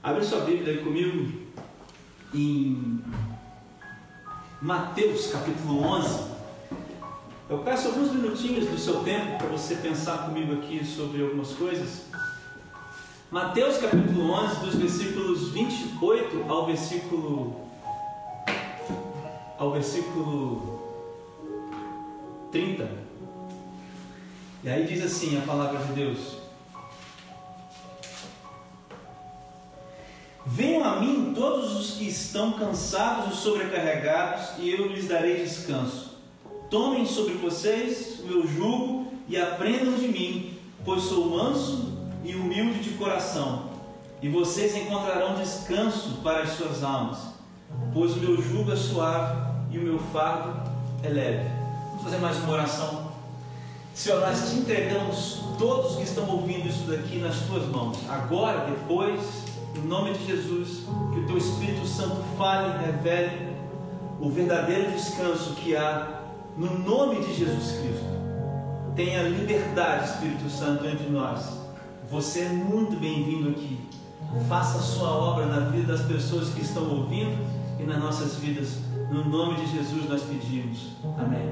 Abre sua Bíblia aí comigo em Mateus capítulo 11. Eu peço alguns minutinhos do seu tempo para você pensar comigo aqui sobre algumas coisas. Mateus capítulo 11, dos versículos 28 ao versículo ao versículo 30. E aí diz assim a palavra de Deus: Venham a mim todos os que estão cansados e sobrecarregados, e eu lhes darei descanso. Tomem sobre vocês o meu jugo e aprendam de mim, pois sou manso e humilde de coração, e vocês encontrarão descanso para as suas almas, pois o meu jugo é suave e o meu fardo é leve. Vamos fazer mais uma oração. Senhor, nós te entregamos todos que estão ouvindo isso daqui nas tuas mãos, agora, depois em nome de Jesus, que o teu Espírito Santo fale e revele o verdadeiro descanso que há no nome de Jesus Cristo. Tenha liberdade, Espírito Santo, entre nós. Você é muito bem-vindo aqui. Faça a sua obra na vida das pessoas que estão ouvindo e nas nossas vidas. No nome de Jesus nós pedimos. Amém.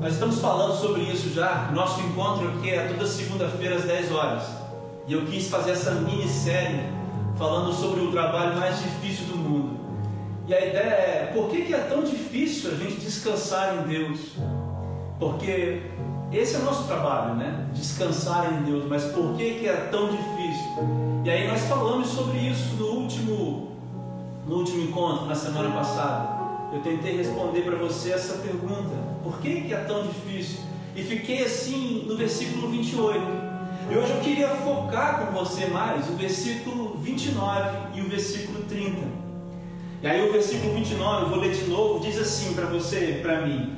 Nós estamos falando sobre isso já. Nosso encontro aqui é toda segunda-feira às 10 horas. E eu quis fazer essa minissérie falando sobre o trabalho mais difícil do mundo. E a ideia é: por que, que é tão difícil a gente descansar em Deus? Porque esse é o nosso trabalho, né? Descansar em Deus. Mas por que, que é tão difícil? E aí nós falamos sobre isso no último, no último encontro, na semana passada. Eu tentei responder para você essa pergunta: por que, que é tão difícil? E fiquei assim no versículo 28. E hoje eu queria focar com você mais o versículo 29 e o versículo 30. E aí o versículo 29, eu vou ler de novo, diz assim para você, para mim: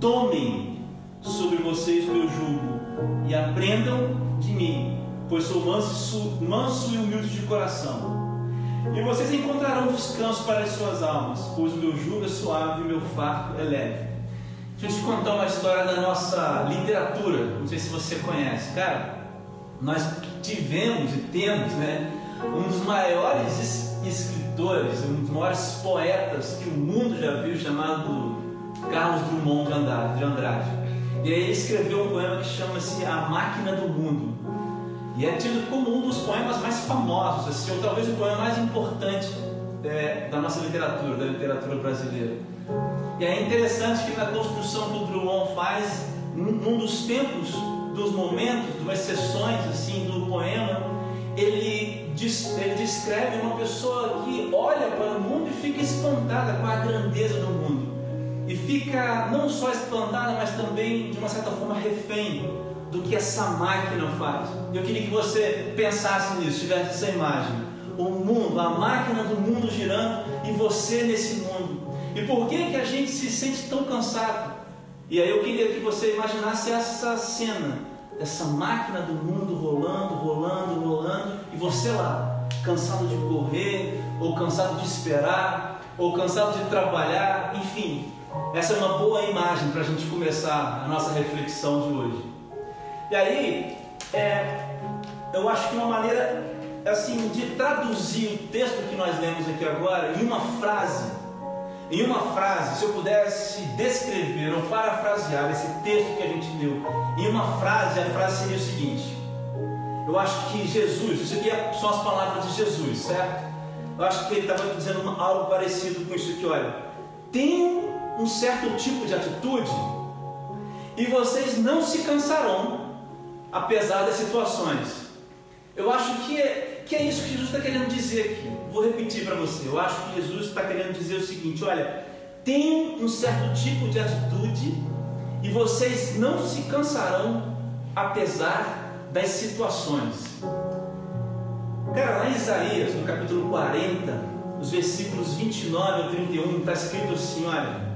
Tomem sobre vocês o meu jugo e aprendam de mim, pois sou manso, manso e humilde de coração. E vocês encontrarão descanso para as suas almas, pois o meu jugo é suave e o meu fardo é leve. Deixa eu te contar uma história da nossa literatura. Não sei se você conhece. Cara, nós tivemos e temos né, um dos maiores escritores, um dos maiores poetas que o mundo já viu, chamado Carlos Drummond de Andrade. E aí ele escreveu um poema que chama-se A Máquina do Mundo. E é tido como um dos poemas mais famosos, assim, ou talvez o poema mais importante é, da nossa literatura, da literatura brasileira. E é interessante que na construção que o Drummond faz, num dos tempos dos momentos, de umas sessões assim do poema, ele, ele descreve uma pessoa que olha para o mundo e fica espantada com a grandeza do mundo. E fica não só espantada, mas também, de uma certa forma, refém do que essa máquina faz. Eu queria que você pensasse nisso, tivesse essa imagem. O mundo, a máquina do mundo girando e você nesse mundo. E por que, que a gente se sente tão cansado? E aí eu queria que você imaginasse essa cena, essa máquina do mundo rolando, rolando, rolando, e você lá, cansado de correr, ou cansado de esperar, ou cansado de trabalhar, enfim. Essa é uma boa imagem para a gente começar a nossa reflexão de hoje. E aí, é, eu acho que uma maneira assim de traduzir o texto que nós lemos aqui agora em uma frase em uma frase, se eu pudesse descrever ou parafrasear esse texto que a gente leu, em uma frase, a frase seria o seguinte: Eu acho que Jesus, isso aqui é são as palavras de Jesus, certo? Eu acho que ele estava dizendo algo parecido com isso aqui, olha. Tenham um certo tipo de atitude e vocês não se cansarão, apesar das situações. Eu acho que é, que é isso que Jesus está querendo dizer aqui. Vou repetir para você. Eu acho que Jesus está querendo dizer o seguinte: olha, tenham um certo tipo de atitude e vocês não se cansarão apesar das situações. Cara, lá em Isaías, no capítulo 40, os versículos 29 ao 31, está escrito assim: olha.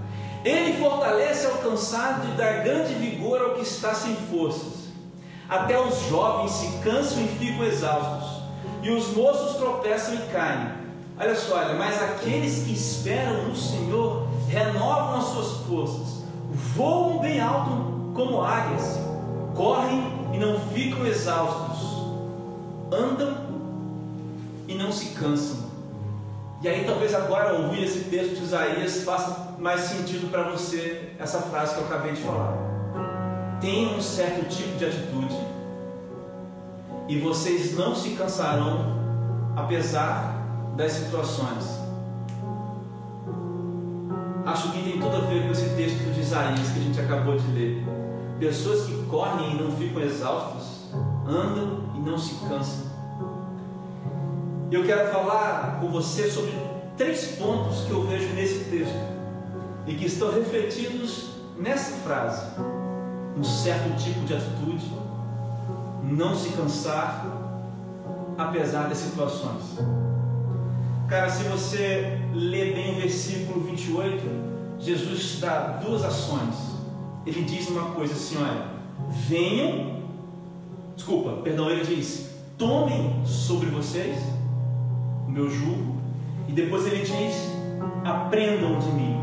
Ele fortalece ao cansado e dá grande vigor ao que está sem forças. Até os jovens se cansam e ficam exaustos e os moços tropeçam e caem. Olha só, olha, mas aqueles que esperam no Senhor renovam as suas forças, voam bem alto como águias, correm e não ficam exaustos, andam e não se cansam. E aí talvez agora ouvir esse texto de Isaías faça mais sentido para você essa frase que eu acabei de falar. Tenham um certo tipo de atitude e vocês não se cansarão apesar das situações. Acho que tem tudo a ver com esse texto de Isaías que a gente acabou de ler. Pessoas que correm e não ficam exaustos, andam e não se cansam. Eu quero falar com você sobre três pontos que eu vejo nesse texto e que estão refletidos nessa frase: um certo tipo de atitude, não se cansar, apesar das situações. Cara, se você ler bem o versículo 28, Jesus dá duas ações. Ele diz uma coisa assim: olha, venham, desculpa, perdão, ele diz: tomem sobre vocês o meu jugo, e depois ele diz: aprendam de mim.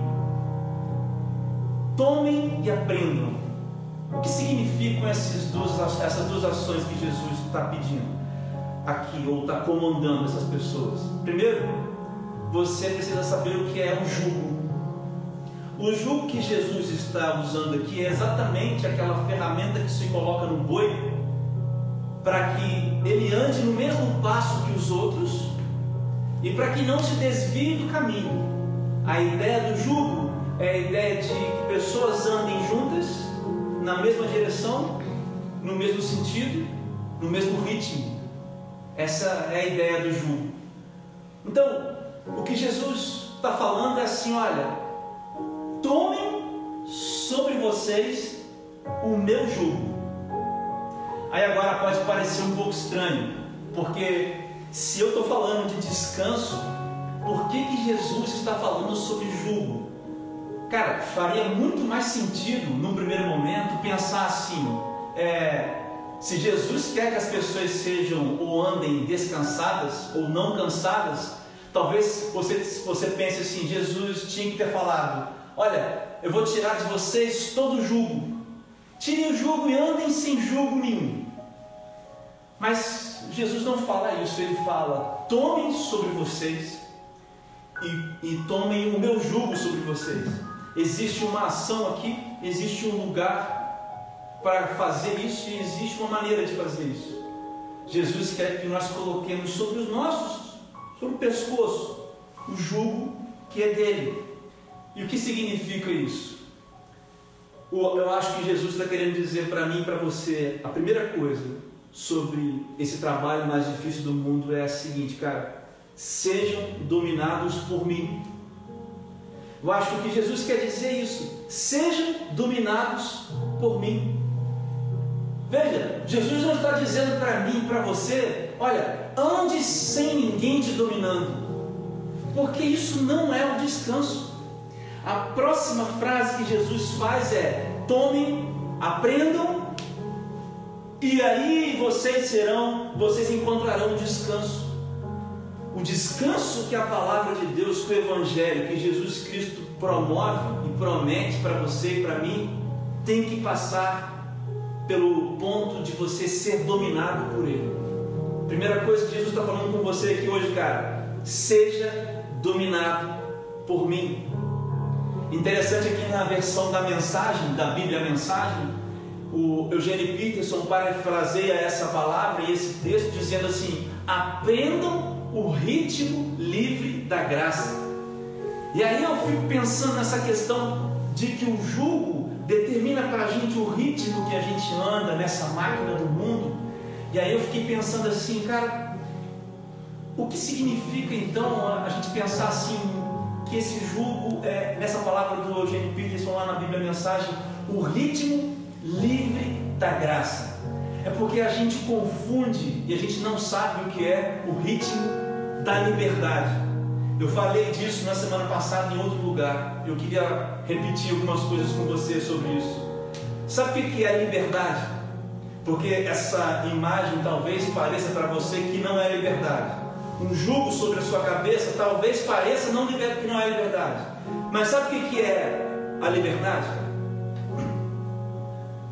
Tomem e aprendam. O que significam essas duas, essas duas ações que Jesus está pedindo? aqui ou está comandando essas pessoas? Primeiro, você precisa saber o que é um jugo. O jugo que Jesus está usando aqui é exatamente aquela ferramenta que se coloca no boi para que ele ande no mesmo passo que os outros e para que não se desvie do caminho. A ideia do jugo é a ideia de que pessoas andem juntas na mesma direção, no mesmo sentido, no mesmo ritmo. Essa é a ideia do jugo. Então, o que Jesus está falando é assim: olha, tomem sobre vocês o meu jugo. Aí agora pode parecer um pouco estranho, porque se eu estou falando de descanso, por que, que Jesus está falando sobre jugo? Cara, faria muito mais sentido, no primeiro momento, pensar assim: é, se Jesus quer que as pessoas sejam ou andem descansadas ou não cansadas, talvez você, você pense assim: Jesus tinha que ter falado: Olha, eu vou tirar de vocês todo o jugo, tirem o jugo e andem sem jugo nenhum. Mas Jesus não fala isso, ele fala: Tomem sobre vocês e, e tomem o meu jugo sobre vocês. Existe uma ação aqui, existe um lugar para fazer isso e existe uma maneira de fazer isso. Jesus quer que nós coloquemos sobre os nossos, sobre o pescoço, o jugo que é dele. E o que significa isso? Eu acho que Jesus está querendo dizer para mim e para você, a primeira coisa sobre esse trabalho mais difícil do mundo é a seguinte, cara, sejam dominados por mim. Eu acho que Jesus quer dizer é isso, sejam dominados por mim. Veja, Jesus não está dizendo para mim, para você, olha, ande sem ninguém te dominando, porque isso não é o descanso. A próxima frase que Jesus faz é: tomem, aprendam, e aí vocês serão, vocês encontrarão descanso. O descanso que a palavra de Deus, que o Evangelho, que Jesus Cristo promove e promete para você e para mim, tem que passar pelo ponto de você ser dominado por Ele. Primeira coisa que Jesus está falando com você aqui hoje, cara, seja dominado por mim. Interessante aqui na versão da mensagem, da Bíblia Mensagem, o Eugênio Peterson parafraseia essa palavra e esse texto dizendo assim: aprendam o ritmo livre da graça. E aí eu fico pensando nessa questão de que o jugo determina para a gente o ritmo que a gente anda nessa máquina do mundo. E aí eu fiquei pensando assim, cara, o que significa então a gente pensar assim, que esse jugo, é, nessa palavra do Eugênio Peterson lá na Bíblia Mensagem, o ritmo livre da graça? É porque a gente confunde e a gente não sabe o que é o ritmo da liberdade. Eu falei disso na semana passada em outro lugar. Eu queria repetir algumas coisas com você sobre isso. Sabe o que é liberdade? Porque essa imagem talvez pareça para você que não é liberdade. Um jugo sobre a sua cabeça talvez pareça não que não é liberdade. Mas sabe o que é a liberdade?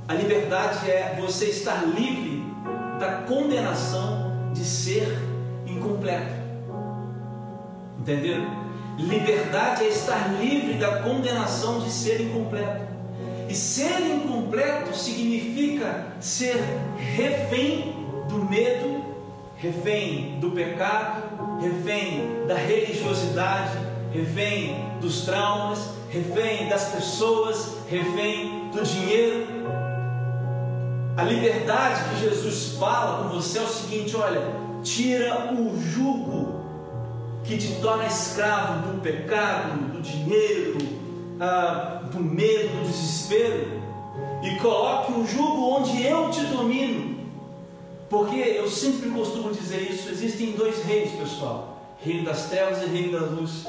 A liberdade é você estar livre da condenação de ser incompleto. Entenderam? Liberdade é estar livre da condenação de ser incompleto. E ser incompleto significa ser refém do medo, refém do pecado, refém da religiosidade, refém dos traumas, refém das pessoas, refém do dinheiro. A liberdade que Jesus fala com você é o seguinte: olha, tira o jugo que te torna escravo do pecado, do dinheiro, ah, do medo, do desespero, e coloque o jugo onde eu te domino. Porque eu sempre costumo dizer isso: existem dois reinos, pessoal: reino das trevas e reino da luz.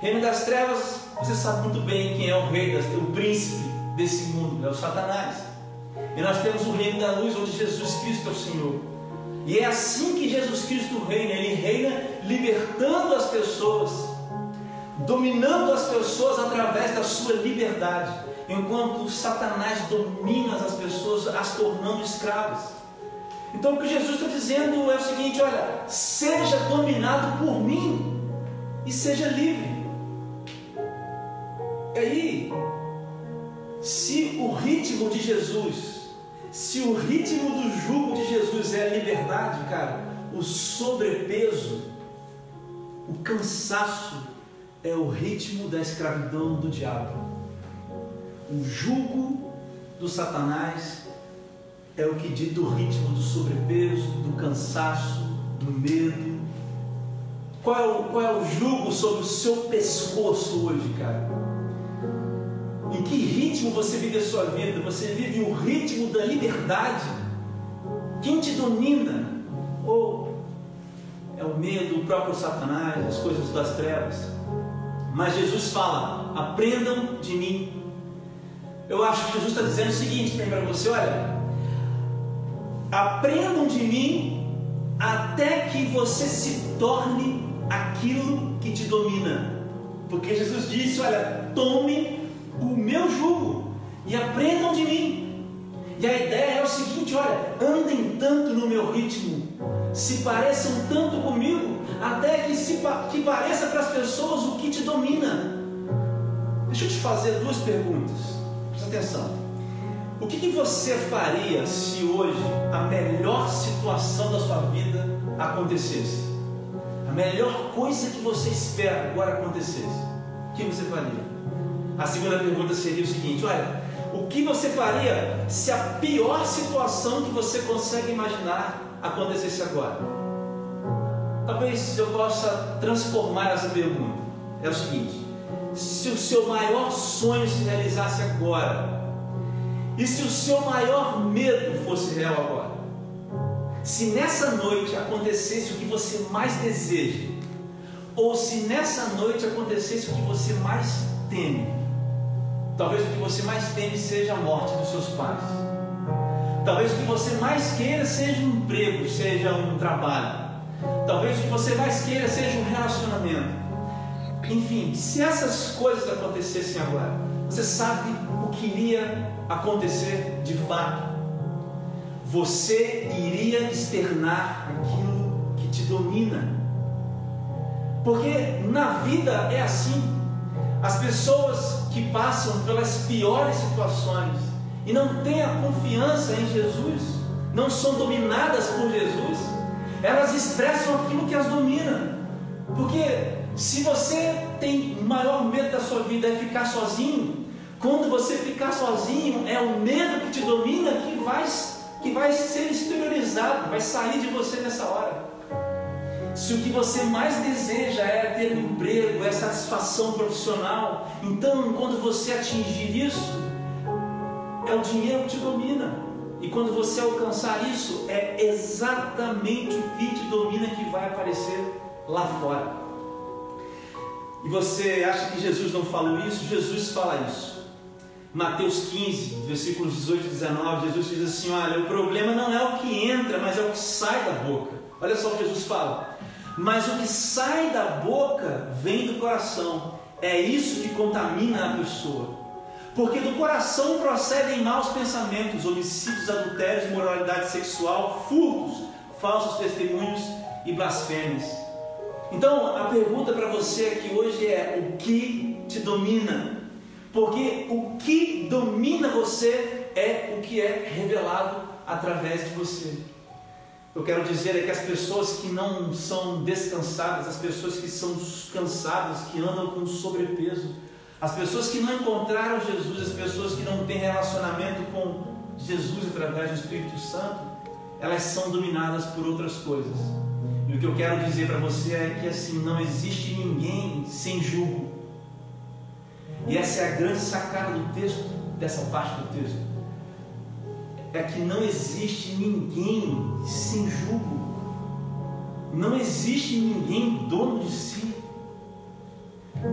Reino das trevas, você sabe muito bem quem é o rei, o príncipe desse mundo, é o Satanás. E nós temos o reino da luz, onde Jesus Cristo é o Senhor. E é assim que Jesus Cristo reina, ele reina libertando as pessoas, dominando as pessoas através da sua liberdade, enquanto Satanás domina as pessoas, as tornando escravas. Então o que Jesus está dizendo é o seguinte: olha, seja dominado por mim e seja livre. E aí, se o ritmo de Jesus, se o ritmo do jugo de Jesus é a liberdade, cara, o sobrepeso, o cansaço é o ritmo da escravidão do diabo. O jugo do Satanás é o que dita o ritmo do sobrepeso, do cansaço, do medo. Qual é o, qual é o jugo sobre o seu pescoço hoje, cara? Em que ritmo você vive a sua vida? Você vive o ritmo da liberdade? Quem te domina? Ou é o medo, o próprio Satanás, as coisas das trevas? Mas Jesus fala: aprendam de mim. Eu acho que Jesus está dizendo o seguinte para você: olha, aprendam de mim até que você se torne aquilo que te domina. Porque Jesus disse: olha, tome o meu jugo e aprendam de mim. E a ideia é o seguinte: olha, andem tanto no meu ritmo, se pareçam tanto comigo, até que, se, que pareça para as pessoas o que te domina. Deixa eu te fazer duas perguntas, presta atenção. O que, que você faria se hoje a melhor situação da sua vida acontecesse? A melhor coisa que você espera agora acontecesse? O que você faria? A segunda pergunta seria o seguinte: olha, o que você faria se a pior situação que você consegue imaginar acontecesse agora? Talvez eu possa transformar essa pergunta. É o seguinte: se o seu maior sonho se realizasse agora, e se o seu maior medo fosse real agora? Se nessa noite acontecesse o que você mais deseja, ou se nessa noite acontecesse o que você mais teme, Talvez o que você mais teme seja a morte dos seus pais. Talvez o que você mais queira seja um emprego, seja um trabalho. Talvez o que você mais queira seja um relacionamento. Enfim, se essas coisas acontecessem agora, você sabe o que iria acontecer de fato. Você iria externar aquilo que te domina. Porque na vida é assim. As pessoas que passam pelas piores situações e não têm a confiança em Jesus, não são dominadas por Jesus, elas expressam aquilo que as domina. Porque se você tem o maior medo da sua vida é ficar sozinho, quando você ficar sozinho, é o medo que te domina que vai, que vai ser exteriorizado, vai sair de você nessa hora. Se o que você mais deseja é ter um emprego, é satisfação profissional, então quando você atingir isso, é o dinheiro que te domina. E quando você alcançar isso, é exatamente o que te domina que vai aparecer lá fora. E você acha que Jesus não falou isso? Jesus fala isso. Mateus 15, versículos 18 e 19, Jesus diz assim: Olha, o problema não é o que entra, mas é o que sai da boca. Olha só o que Jesus fala mas o que sai da boca vem do coração. É isso que contamina a pessoa. Porque do coração procedem maus pensamentos, homicídios, adultérios, moralidade sexual, furtos, falsos testemunhos e blasfêmias. Então a pergunta para você aqui hoje é: o que te domina? Porque o que domina você é o que é revelado através de você. Eu quero dizer é que as pessoas que não são descansadas, as pessoas que são cansadas, que andam com sobrepeso, as pessoas que não encontraram Jesus, as pessoas que não têm relacionamento com Jesus através do Espírito Santo, elas são dominadas por outras coisas. E o que eu quero dizer para você é que assim não existe ninguém sem julgo. E essa é a grande sacada do texto, dessa parte do texto. É que não existe ninguém sem julgo. Não existe ninguém dono de si.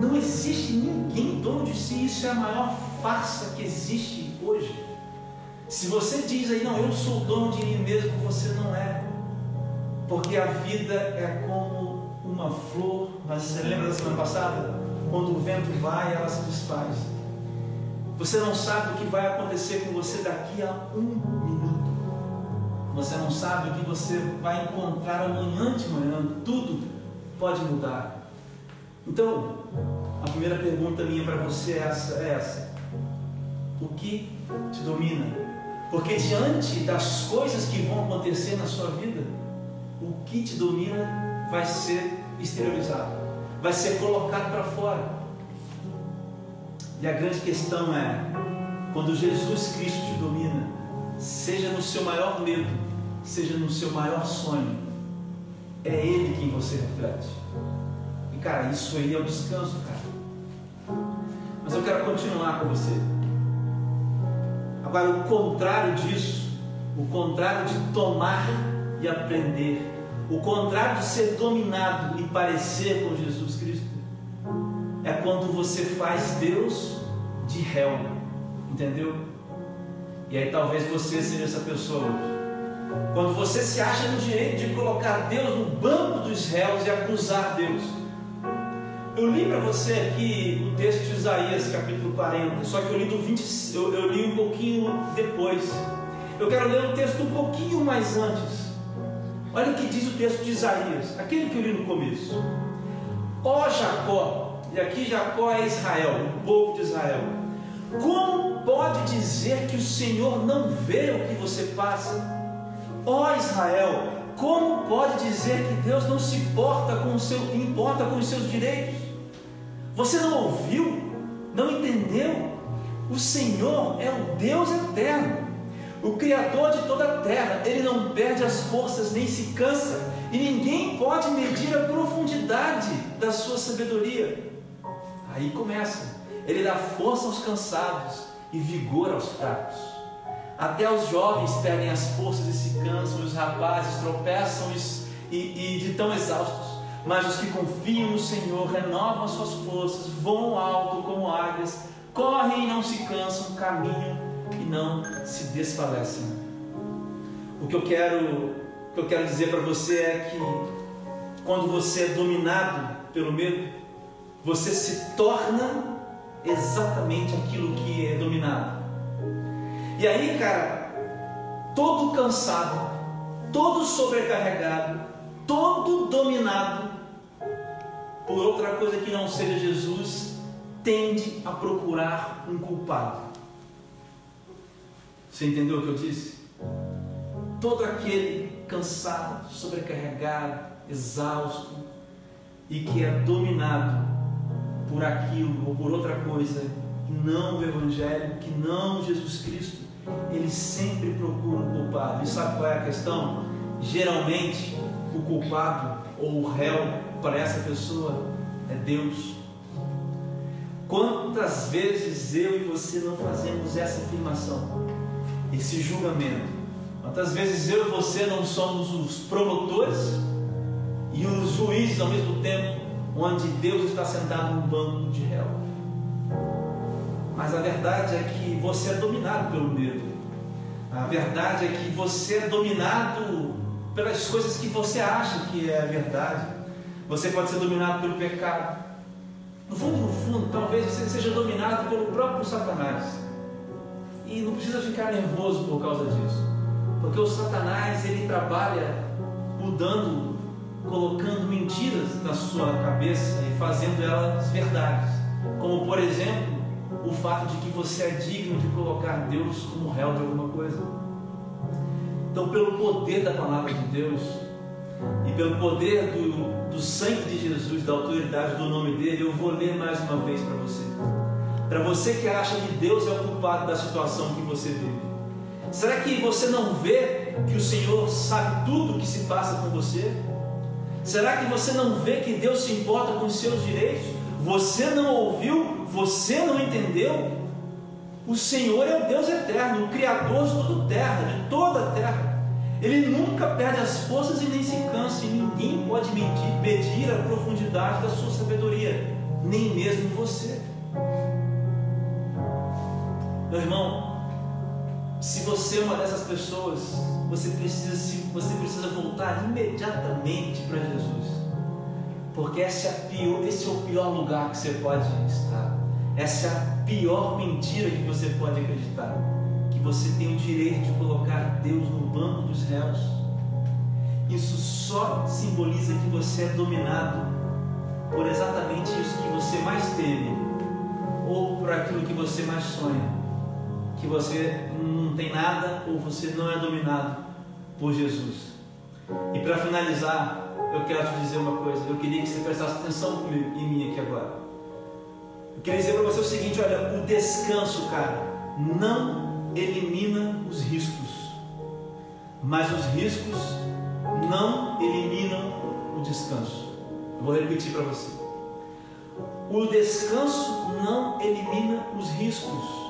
Não existe ninguém dono de si. Isso é a maior farsa que existe hoje. Se você diz aí, não, eu sou dono de mim mesmo, você não é. Porque a vida é como uma flor, mas você lembra da semana passada? Quando o vento vai, ela se desfaz. Você não sabe o que vai acontecer com você daqui a um minuto. Você não sabe o que você vai encontrar amanhã de manhã. Tudo pode mudar. Então, a primeira pergunta minha para você é essa, é essa. O que te domina? Porque diante das coisas que vão acontecer na sua vida, o que te domina vai ser exteriorizado, vai ser colocado para fora. E a grande questão é: quando Jesus Cristo te domina, seja no seu maior medo, seja no seu maior sonho, é Ele quem você reflete. E cara, isso aí é o descanso, cara. Mas eu quero continuar com você. Agora, o contrário disso, o contrário de tomar e aprender. O contrário de ser dominado e parecer com Jesus é quando você faz Deus de réu, entendeu? E aí talvez você seja essa pessoa hoje. Quando você se acha no direito de colocar Deus no banco dos réus e acusar Deus. Eu li para você aqui o texto de Isaías, capítulo 40, só que eu li do 20, eu, eu li um pouquinho depois. Eu quero ler o texto um pouquinho mais antes. Olha o que diz o texto de Isaías, aquele que eu li no começo. Ó Jacó, e aqui Jacó é Israel, o povo de Israel. Como pode dizer que o Senhor não vê o que você passa? Ó Israel, como pode dizer que Deus não se importa com, seu, importa com os seus direitos? Você não ouviu? Não entendeu? O Senhor é o Deus eterno o Criador de toda a terra, ele não perde as forças nem se cansa, e ninguém pode medir a profundidade da sua sabedoria. Aí começa, ele dá força aos cansados e vigor aos fracos. Até os jovens perdem as forças e se cansam, e os rapazes tropeçam e, e, e de tão exaustos. Mas os que confiam no Senhor renovam as suas forças, voam alto como águias, correm e não se cansam, caminham e não se desfalecem. O que eu quero, o que eu quero dizer para você é que quando você é dominado pelo medo, você se torna exatamente aquilo que é dominado. E aí, cara, todo cansado, todo sobrecarregado, todo dominado por outra coisa que não seja Jesus, tende a procurar um culpado. Você entendeu o que eu disse? Todo aquele cansado, sobrecarregado, exausto e que é dominado por aquilo ou por outra coisa que não o Evangelho, que não Jesus Cristo, ele sempre procura um culpado. E sabe qual é a questão? Geralmente, o culpado ou o réu para essa pessoa é Deus. Quantas vezes eu e você não fazemos essa afirmação? esse julgamento. Quantas vezes eu e você não somos os promotores e os juízes ao mesmo tempo, onde Deus está sentado no banco de réu? Mas a verdade é que você é dominado pelo medo. A verdade é que você é dominado pelas coisas que você acha que é verdade. Você pode ser dominado pelo pecado. No fundo, no fundo, talvez você seja dominado pelo próprio Satanás. E não precisa ficar nervoso por causa disso. Porque o Satanás, ele trabalha mudando colocando mentiras na sua cabeça e fazendo elas verdades. Como, por exemplo, o fato de que você é digno de colocar Deus como réu de alguma coisa. Então, pelo poder da palavra de Deus e pelo poder do, do sangue de Jesus, da autoridade do nome dele, eu vou ler mais uma vez para você. Para você que acha que Deus é o culpado da situação que você vive. Será que você não vê que o Senhor sabe tudo o que se passa com você? Será que você não vê que Deus se importa com os seus direitos? Você não ouviu? Você não entendeu? O Senhor é o Deus eterno, o Criador de toda a terra, de toda a terra. Ele nunca perde as forças e nem se cansa, e ninguém pode medir, medir a profundidade da sua sabedoria, nem mesmo você. Meu irmão, se você é uma dessas pessoas, você precisa, você precisa voltar imediatamente para Jesus. Porque esse é, pior, esse é o pior lugar que você pode estar. Essa é a pior mentira que você pode acreditar. Que você tem o direito de colocar Deus no banco dos réus. Isso só simboliza que você é dominado por exatamente isso que você mais teme, ou por aquilo que você mais sonha. Que você não tem nada ou você não é dominado por Jesus. E para finalizar, eu quero te dizer uma coisa. Eu queria que você prestasse atenção comigo, em mim aqui agora. Eu queria dizer para você o seguinte: olha, o descanso, cara, não elimina os riscos, mas os riscos não eliminam o descanso. Eu vou repetir para você. O descanso não elimina os riscos,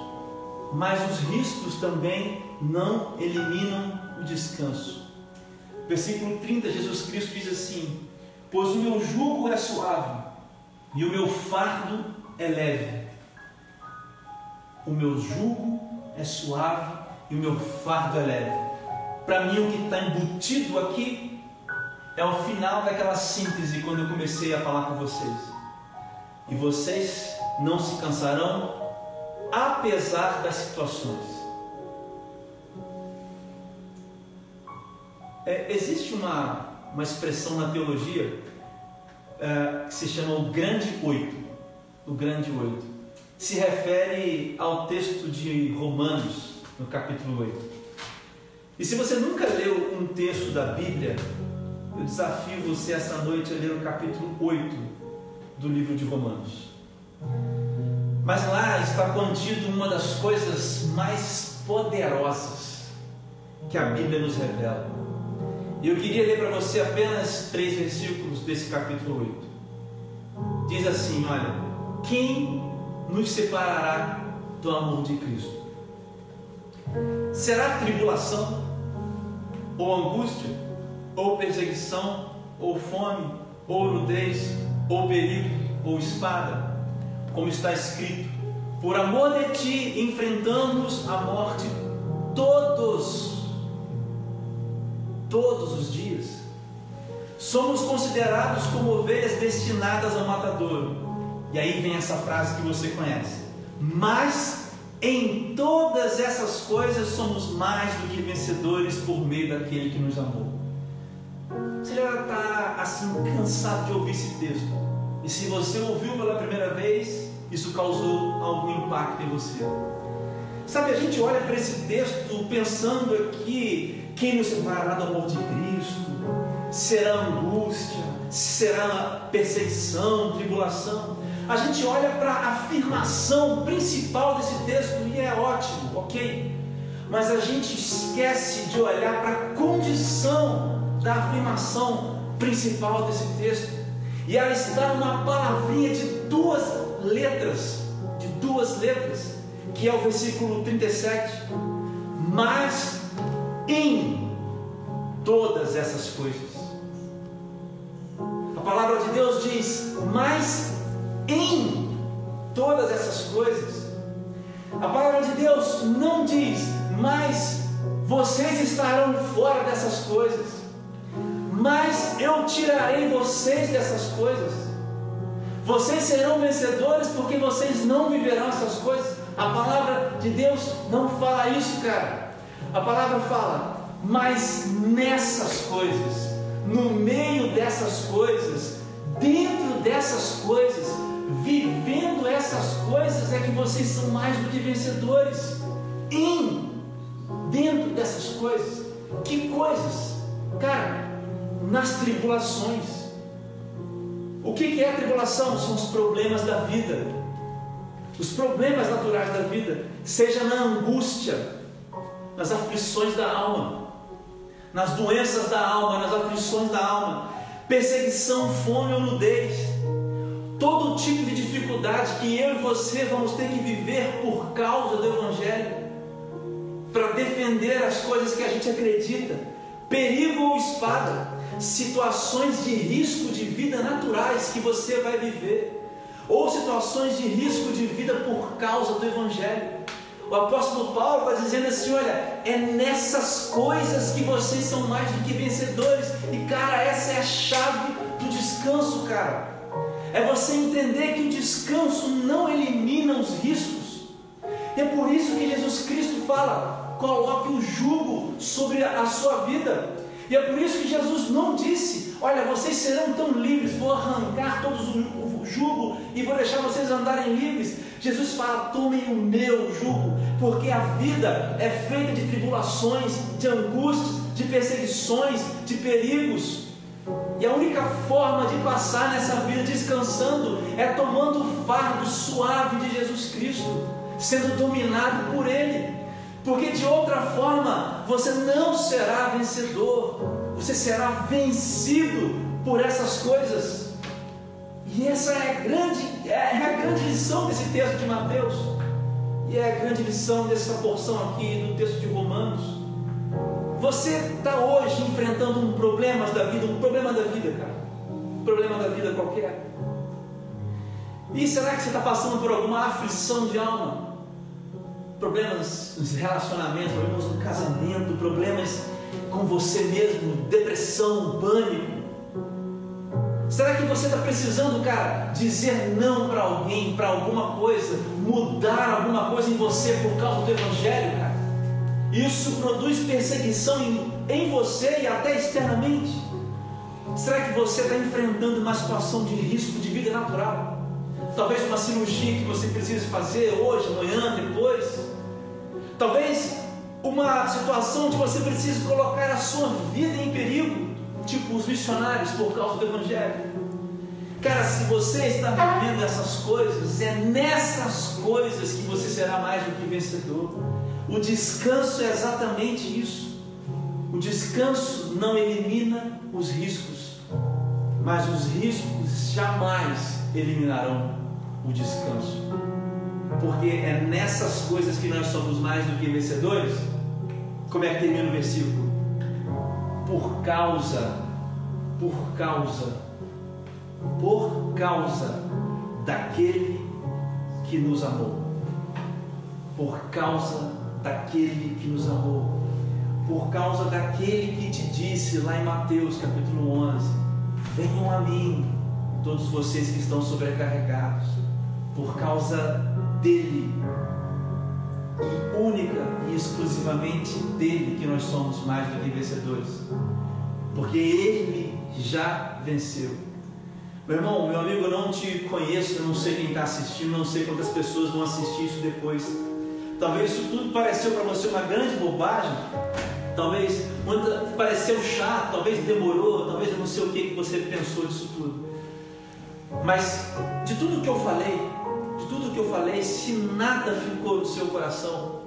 mas os riscos também não eliminam o descanso. Versículo 30, Jesus Cristo diz assim: Pois o meu jugo é suave e o meu fardo é leve. O meu jugo é suave e o meu fardo é leve. Para mim, o que está embutido aqui é o final daquela síntese quando eu comecei a falar com vocês. E vocês não se cansarão, apesar das situações. É, existe uma, uma expressão na teologia é, que se chama o grande oito. O grande oito. Se refere ao texto de Romanos, no capítulo 8. E se você nunca leu um texto da Bíblia, eu desafio você essa noite a ler o capítulo 8 do livro de Romanos. Mas lá está contido uma das coisas mais poderosas que a Bíblia nos revela. E eu queria ler para você apenas três versículos desse capítulo 8. Diz assim: Olha, quem nos separará do amor de Cristo? Será tribulação, ou angústia, ou perseguição, ou fome, ou nudez, ou perigo, ou espada? Como está escrito: Por amor de ti enfrentamos a morte todos todos os dias. Somos considerados como ovelhas destinadas ao matadouro. E aí vem essa frase que você conhece. Mas em todas essas coisas somos mais do que vencedores por meio daquele que nos amou. Você já está assim cansado de ouvir esse texto. E se você ouviu pela primeira vez, isso causou algum impacto em você. Sabe, a gente olha para esse texto pensando aqui quem nos separará do amor de Cristo? Será angústia? Será perseguição, tribulação? A gente olha para a afirmação principal desse texto e é ótimo, ok? Mas a gente esquece de olhar para a condição da afirmação principal desse texto. E ela está numa palavrinha de duas letras, de duas letras, que é o versículo 37. Mas em todas essas coisas. A palavra de Deus diz, mas em todas essas coisas. A palavra de Deus não diz, mas vocês estarão fora dessas coisas. Mas eu tirarei vocês dessas coisas. Vocês serão vencedores porque vocês não viverão essas coisas. A palavra de Deus não fala isso, cara. A palavra fala, mas nessas coisas no meio dessas coisas, dentro dessas coisas, vivendo essas coisas, é que vocês são mais do que vencedores. Em, dentro dessas coisas, que coisas? Cara, nas tribulações. O que é a tribulação? São os problemas da vida, os problemas naturais da vida, seja na angústia, nas aflições da alma, nas doenças da alma, nas aflições da alma, perseguição, fome ou nudez, todo tipo de dificuldade que eu e você vamos ter que viver por causa do Evangelho, para defender as coisas que a gente acredita, perigo ou espada, situações de risco de vida naturais que você vai viver, ou situações de risco de vida por causa do Evangelho. O apóstolo Paulo está dizendo assim: olha, é nessas coisas que vocês são mais do que vencedores. E cara, essa é a chave do descanso, cara. É você entender que o descanso não elimina os riscos. E é por isso que Jesus Cristo fala: coloque o jugo sobre a sua vida. E é por isso que Jesus não disse: Olha, vocês serão tão livres, vou arrancar todos o jugo e vou deixar vocês andarem livres. Jesus fala: tomem o meu jugo, porque a vida é feita de tribulações, de angústias, de perseguições, de perigos. E a única forma de passar nessa vida descansando é tomando o fardo suave de Jesus Cristo, sendo dominado por Ele. Porque de outra forma você não será vencedor, você será vencido por essas coisas. E essa é a grande, é a grande lição desse texto de Mateus. E é a grande lição dessa porção aqui do texto de Romanos. Você está hoje enfrentando um problema da vida, um problema da vida, cara. Um problema da vida qualquer. E será que você está passando por alguma aflição de alma? Problemas nos relacionamentos, problemas no casamento, problemas com você mesmo, depressão, pânico. Será que você está precisando, cara, dizer não para alguém, para alguma coisa, mudar alguma coisa em você por causa do Evangelho, cara? Isso produz perseguição em, em você e até externamente. Será que você está enfrentando uma situação de risco de vida natural? Talvez uma cirurgia que você precise fazer hoje, amanhã, depois. Talvez uma situação onde você precise colocar a sua vida em perigo tipo os missionários por causa do Evangelho. Cara, se você está vivendo essas coisas, é nessas coisas que você será mais do que vencedor. O descanso é exatamente isso. O descanso não elimina os riscos, mas os riscos jamais eliminarão o descanso. Porque é nessas coisas que nós somos mais do que vencedores. Como é que termina o versículo? por causa, por causa, por causa daquele que nos amou. Por causa daquele que nos amou. Por causa daquele que te disse lá em Mateus capítulo 11: Venham a mim, todos vocês que estão sobrecarregados. Por causa dele e única e exclusivamente dele que nós somos mais do que vencedores. Porque ele já venceu. Meu irmão, meu amigo, eu não te conheço, eu não sei quem está assistindo, não sei quantas pessoas vão assistir isso depois. Talvez isso tudo pareceu para você uma grande bobagem, talvez pareceu chato, talvez demorou, talvez eu não sei o que, que você pensou disso tudo. Mas de tudo que eu falei, tudo que eu falei, se nada ficou no seu coração,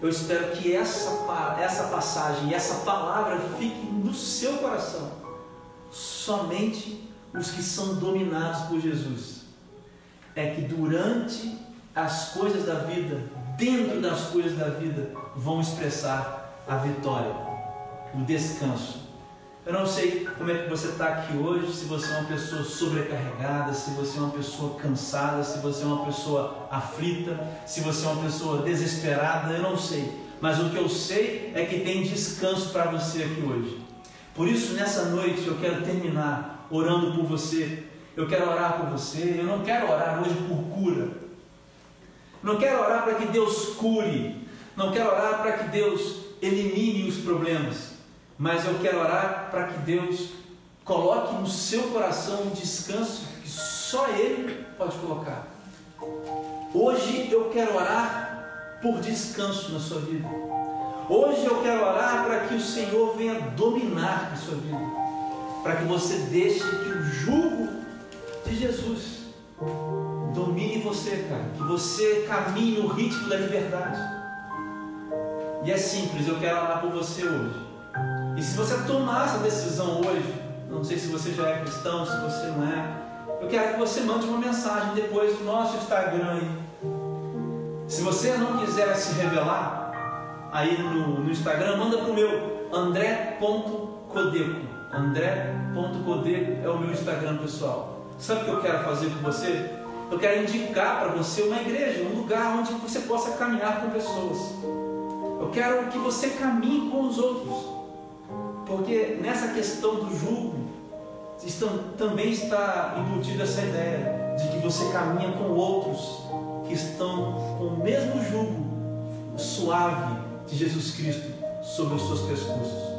eu espero que essa, essa passagem, essa palavra fique no seu coração. Somente os que são dominados por Jesus. É que durante as coisas da vida, dentro das coisas da vida, vão expressar a vitória, o descanso, eu não sei como é que você está aqui hoje, se você é uma pessoa sobrecarregada, se você é uma pessoa cansada, se você é uma pessoa aflita, se você é uma pessoa desesperada, eu não sei. Mas o que eu sei é que tem descanso para você aqui hoje. Por isso, nessa noite, eu quero terminar orando por você. Eu quero orar por você. Eu não quero orar hoje por cura. Não quero orar para que Deus cure. Não quero orar para que Deus elimine os problemas mas eu quero orar para que Deus Coloque no seu coração um descanso que só Ele pode colocar. Hoje eu quero orar por descanso na sua vida. Hoje eu quero orar para que o Senhor venha dominar a sua vida. Para que você deixe que o jugo de Jesus domine você, cara. Que você caminhe no ritmo da liberdade. E é simples, eu quero orar por você hoje. E se você tomar essa decisão hoje, não sei se você já é cristão, se você não é, eu quero que você mande uma mensagem depois do nosso Instagram. Se você não quiser se revelar aí no, no Instagram, manda para o meu andré.codeco. André.codeco é o meu Instagram pessoal. Sabe o que eu quero fazer com você? Eu quero indicar para você uma igreja, um lugar onde você possa caminhar com pessoas. Eu quero que você caminhe com os outros. Porque nessa questão do jugo, estão, também está embutida essa ideia de que você caminha com outros que estão com o mesmo jugo suave de Jesus Cristo sobre os seus pescoços.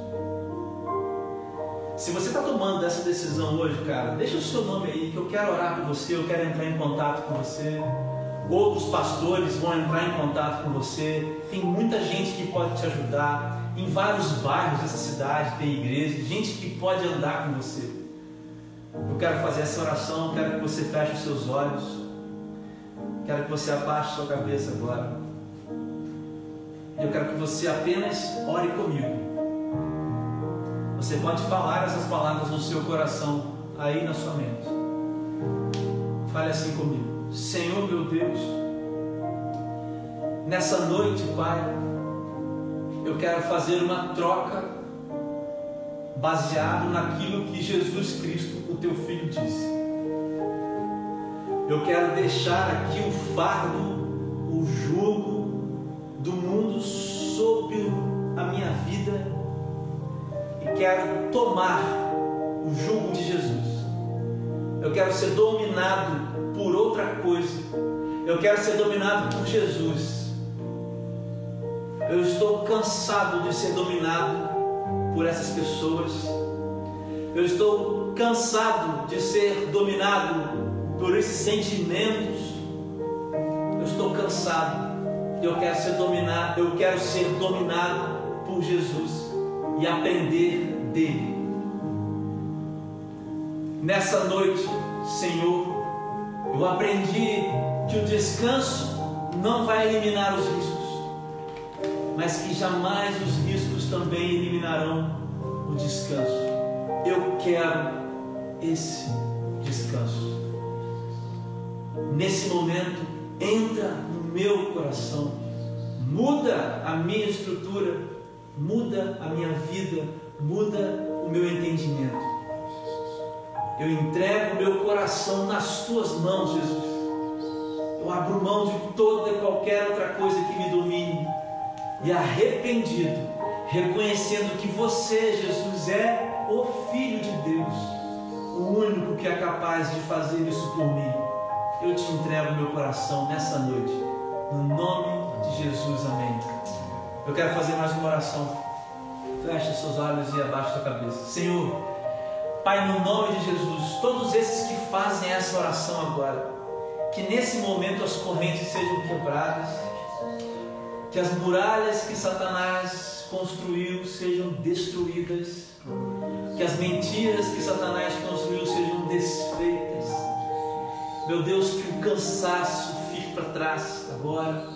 Se você está tomando essa decisão hoje, cara, deixa o seu nome aí, que eu quero orar por você, eu quero entrar em contato com você. Outros pastores vão entrar em contato com você. Tem muita gente que pode te ajudar. Em vários bairros dessa cidade tem igreja, gente que pode andar com você. Eu quero fazer essa oração, quero que você feche os seus olhos. Quero que você abaixe sua cabeça agora. Eu quero que você apenas ore comigo. Você pode falar essas palavras no seu coração, aí na sua mente. Fale assim comigo. Senhor meu Deus, nessa noite, Pai, eu quero fazer uma troca baseado naquilo que Jesus Cristo, o teu filho, disse. Eu quero deixar aqui o fardo, o jugo do mundo sobre a minha vida e quero tomar o jugo de Jesus. Eu quero ser dominado por outra coisa. Eu quero ser dominado por Jesus. Eu estou cansado de ser dominado por essas pessoas. Eu estou cansado de ser dominado por esses sentimentos. Eu estou cansado. Eu quero ser dominado. Eu quero ser dominado por Jesus e aprender dele. Nessa noite, Senhor, eu aprendi que o descanso não vai eliminar os riscos mas que jamais os riscos também eliminarão o descanso. Eu quero esse descanso. Nesse momento, entra no meu coração, muda a minha estrutura, muda a minha vida, muda o meu entendimento. Eu entrego o meu coração nas tuas mãos, Jesus. Eu abro mão de toda e qualquer outra coisa que me domine e arrependido, reconhecendo que você, Jesus, é o Filho de Deus, o único que é capaz de fazer isso por mim. Eu te entrego meu coração nessa noite, no nome de Jesus, amém. Eu quero fazer mais uma oração. Feche seus olhos e abaixe sua cabeça. Senhor, Pai, no nome de Jesus, todos esses que fazem essa oração agora, que nesse momento as correntes sejam quebradas que as muralhas que Satanás construiu sejam destruídas, que as mentiras que Satanás construiu sejam desfeitas. Meu Deus, que o cansaço fique para trás agora,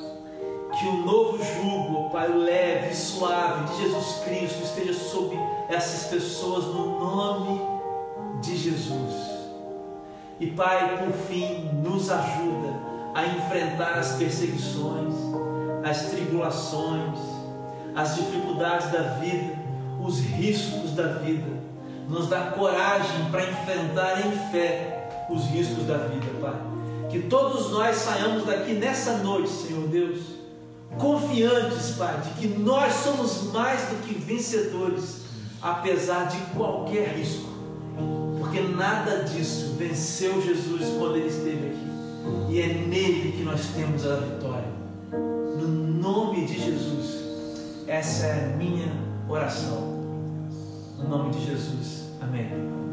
que o novo jugo, Pai, leve e suave de Jesus Cristo esteja sobre essas pessoas no nome de Jesus. E Pai, por fim, nos ajuda a enfrentar as perseguições as tribulações, as dificuldades da vida, os riscos da vida. Nos dá coragem para enfrentar em fé os riscos da vida, Pai. Que todos nós saiamos daqui nessa noite, Senhor Deus, confiantes, Pai, de que nós somos mais do que vencedores, apesar de qualquer risco, porque nada disso venceu Jesus quando ele esteve aqui, e é nele que nós temos a vitória nome de Jesus. Essa é a minha oração. No nome de Jesus. Amém.